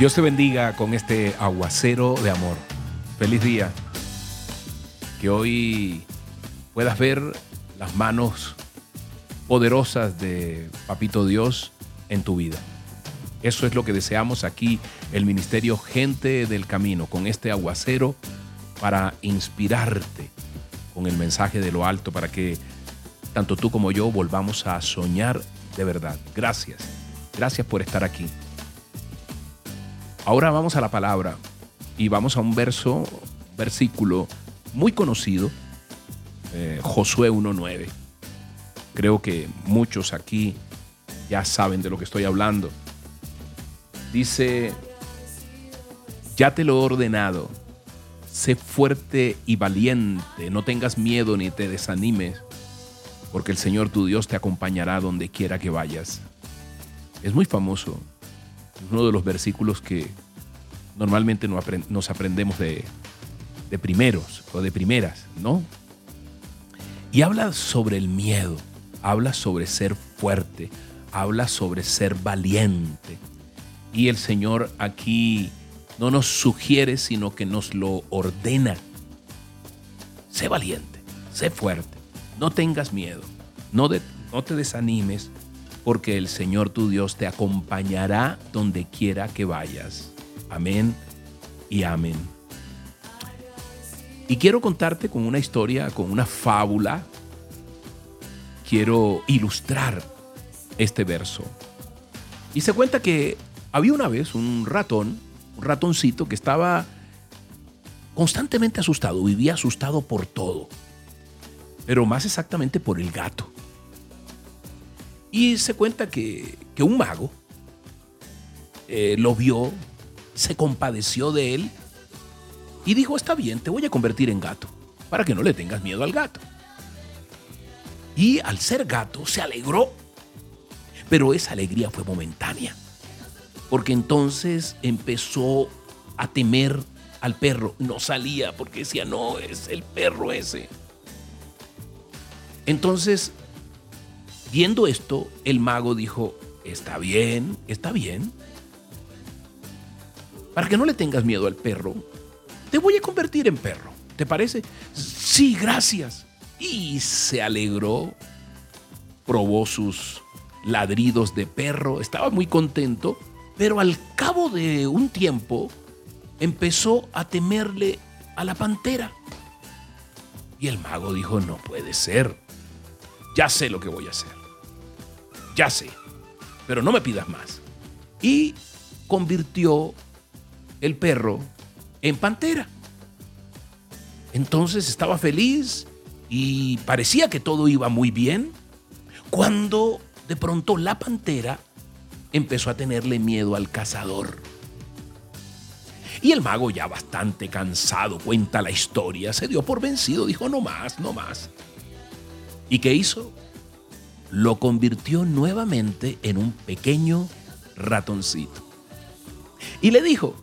Dios te bendiga con este aguacero de amor. Feliz día. Que hoy puedas ver las manos poderosas de Papito Dios en tu vida. Eso es lo que deseamos aquí, el Ministerio Gente del Camino, con este aguacero para inspirarte con el mensaje de lo alto, para que tanto tú como yo volvamos a soñar de verdad. Gracias. Gracias por estar aquí. Ahora vamos a la palabra y vamos a un verso, versículo muy conocido, eh, Josué 1.9. Creo que muchos aquí ya saben de lo que estoy hablando. Dice, ya te lo he ordenado, sé fuerte y valiente, no tengas miedo ni te desanimes, porque el Señor tu Dios te acompañará donde quiera que vayas. Es muy famoso uno de los versículos que normalmente nos aprendemos de, de primeros o de primeras, ¿no? Y habla sobre el miedo, habla sobre ser fuerte, habla sobre ser valiente. Y el Señor aquí no nos sugiere, sino que nos lo ordena. Sé valiente, sé fuerte, no tengas miedo, no, no te desanimes, porque el Señor tu Dios te acompañará donde quiera que vayas. Amén y amén. Y quiero contarte con una historia, con una fábula. Quiero ilustrar este verso. Y se cuenta que había una vez un ratón, un ratoncito que estaba constantemente asustado, vivía asustado por todo, pero más exactamente por el gato. Y se cuenta que, un mago eh, lo vio, se compadeció de él y dijo, está bien, te voy a convertir en gato, para que no le tengas miedo al gato. Y al ser gato se alegró, pero esa alegría fue momentánea, porque entonces empezó a temer al perro, no salía porque decía, no, es el perro ese. Entonces Viendo esto, el mago dijo, está bien, está bien. Para que no le tengas miedo al perro, te voy a convertir en perro. ¿Te parece? Sí, gracias. Y se alegró, probó sus ladridos de perro, estaba muy contento, pero al cabo de un tiempo empezó a temerle a la pantera. Y el mago dijo, no puede ser, ya sé lo que voy a hacer ya sé, pero no me pidas más. Y convirtió el perro en pantera. Entonces estaba feliz y parecía que todo iba muy bien, cuando de pronto la pantera empezó a tenerle miedo al cazador. Y el mago, ya bastante cansado, cuenta la historia, se dio por vencido, dijo, no más, no más. ¿Y qué hizo? Lo convirtió nuevamente en un pequeño ratoncito. Y le dijo,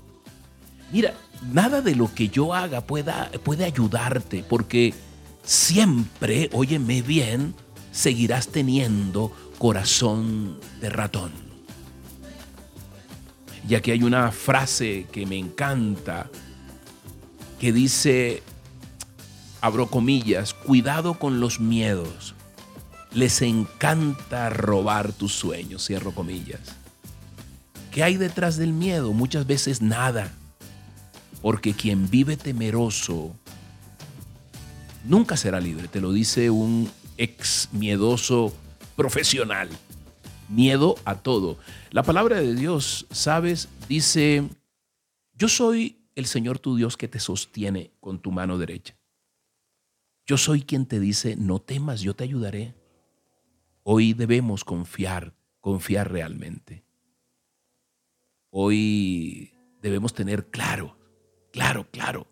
mira, nada de lo que yo haga pueda, puede ayudarte, porque siempre, óyeme bien, seguirás teniendo corazón de ratón. Y aquí hay una frase que me encanta, que dice, abro comillas, cuidado con los miedos, les encanta robar tus sueños, cierro comillas. ¿Qué hay detrás del miedo? Muchas veces nada. Porque quien vive temeroso nunca será libre, te lo dice un ex miedoso profesional. Miedo a todo. La palabra de Dios, sabes, dice, yo soy el Señor tu Dios que te sostiene con tu mano derecha. Yo soy quien te dice, no temas, yo te ayudaré. Hoy debemos confiar, confiar realmente. Hoy debemos tener claro, claro, claro,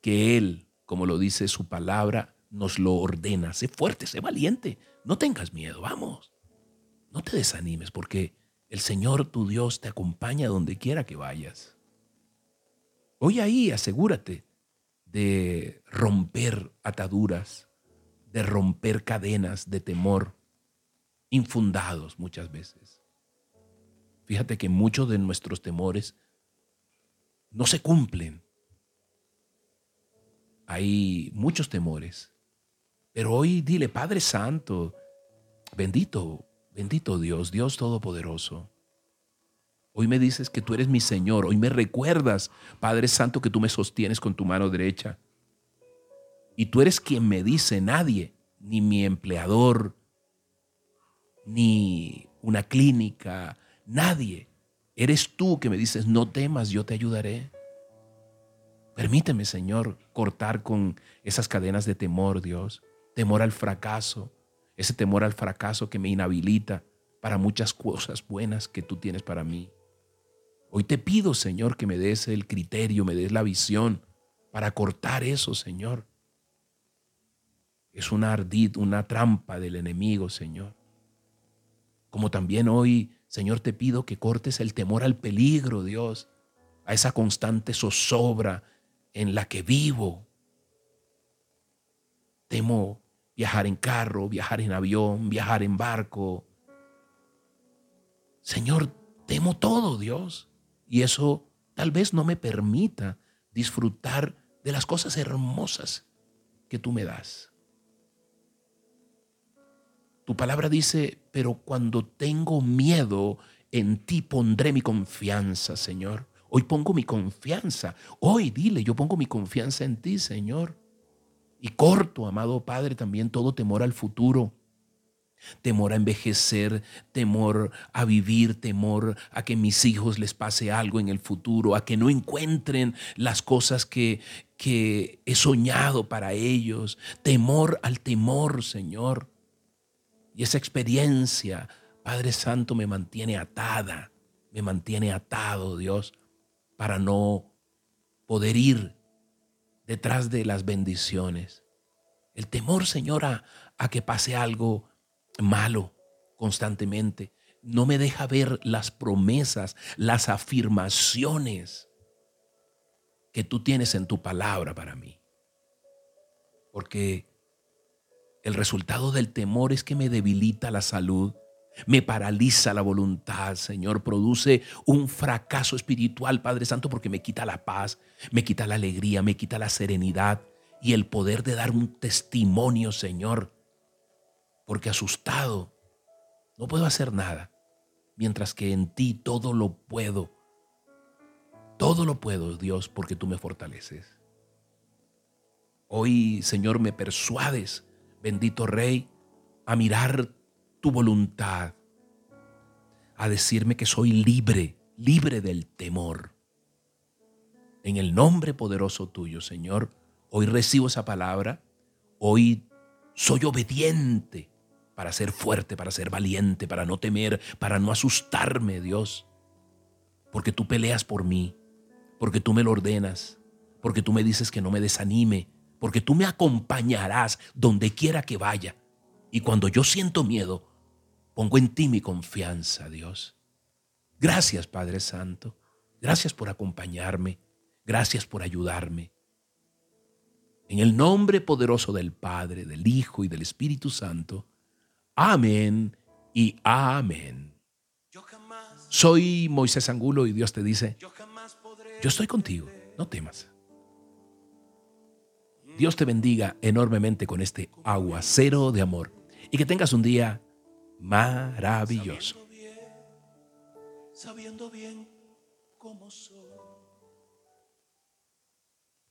que Él, como lo dice su palabra, nos lo ordena. Sé fuerte, sé valiente, no tengas miedo, vamos. No te desanimes porque el Señor tu Dios te acompaña donde quiera que vayas. Hoy ahí asegúrate de romper ataduras, de romper cadenas de temor, infundados muchas veces. Fíjate que muchos de nuestros temores no se cumplen. Hay muchos temores. Pero hoy dile, Padre Santo, bendito, bendito Dios, Dios Todopoderoso. Hoy me dices que tú eres mi Señor. Hoy me recuerdas, Padre Santo, que tú me sostienes con tu mano derecha. Y tú eres quien me dice, nadie, ni mi empleador, ni una clínica, nadie. Eres tú que me dices, no temas, yo te ayudaré. Permíteme, Señor, cortar con esas cadenas de temor, Dios. Temor al fracaso, ese temor al fracaso que me inhabilita para muchas cosas buenas que tú tienes para mí. Hoy te pido, Señor, que me des el criterio, me des la visión para cortar eso, Señor. Es una ardid, una trampa del enemigo, Señor. Como también hoy, Señor, te pido que cortes el temor al peligro, Dios, a esa constante zozobra en la que vivo. Temo viajar en carro, viajar en avión, viajar en barco. Señor, temo todo, Dios. Y eso tal vez no me permita disfrutar de las cosas hermosas que tú me das. Tu palabra dice, pero cuando tengo miedo, en ti pondré mi confianza, Señor. Hoy pongo mi confianza. Hoy dile, yo pongo mi confianza en ti, Señor. Y corto, amado Padre, también todo temor al futuro. Temor a envejecer, temor a vivir, temor a que mis hijos les pase algo en el futuro, a que no encuentren las cosas que, que he soñado para ellos. Temor al temor, Señor. Y esa experiencia, Padre Santo, me mantiene atada, me mantiene atado, Dios, para no poder ir detrás de las bendiciones. El temor, Señor, a, que pase algo malo constantemente. No me deja ver las promesas, las afirmaciones que tú tienes en tu palabra para mí. Porque el resultado del temor es que me debilita la salud, me paraliza la voluntad, Señor, produce un fracaso espiritual, Padre Santo, porque me quita la paz, me quita la alegría, me quita la serenidad y el poder de dar un testimonio, Señor, porque asustado no puedo hacer nada, mientras que en ti todo lo puedo. Todo lo puedo, Dios, porque tú me fortaleces. Hoy, Señor, me persuades bendito Rey, a mirar tu voluntad, a decirme que soy libre, libre del temor. En el nombre poderoso tuyo, Señor, hoy recibo esa palabra, hoy soy obediente para ser fuerte, para ser valiente, para no temer, para no asustarme, Dios, porque tú peleas por mí, porque tú me lo ordenas, porque tú me dices que no me desanime, porque tú me acompañarás donde quiera que vaya. Y cuando yo siento miedo, pongo en ti mi confianza, Dios. Gracias, Padre Santo. Gracias por acompañarme. Gracias por ayudarme. En el nombre poderoso del Padre, del Hijo y del Espíritu Santo. Amén y amén. Soy Moisés Angulo y Dios te dice, yo estoy contigo, no temas. Dios te bendiga enormemente con este aguacero de amor y que tengas un día maravilloso. Sabiendo bien, cómo soy.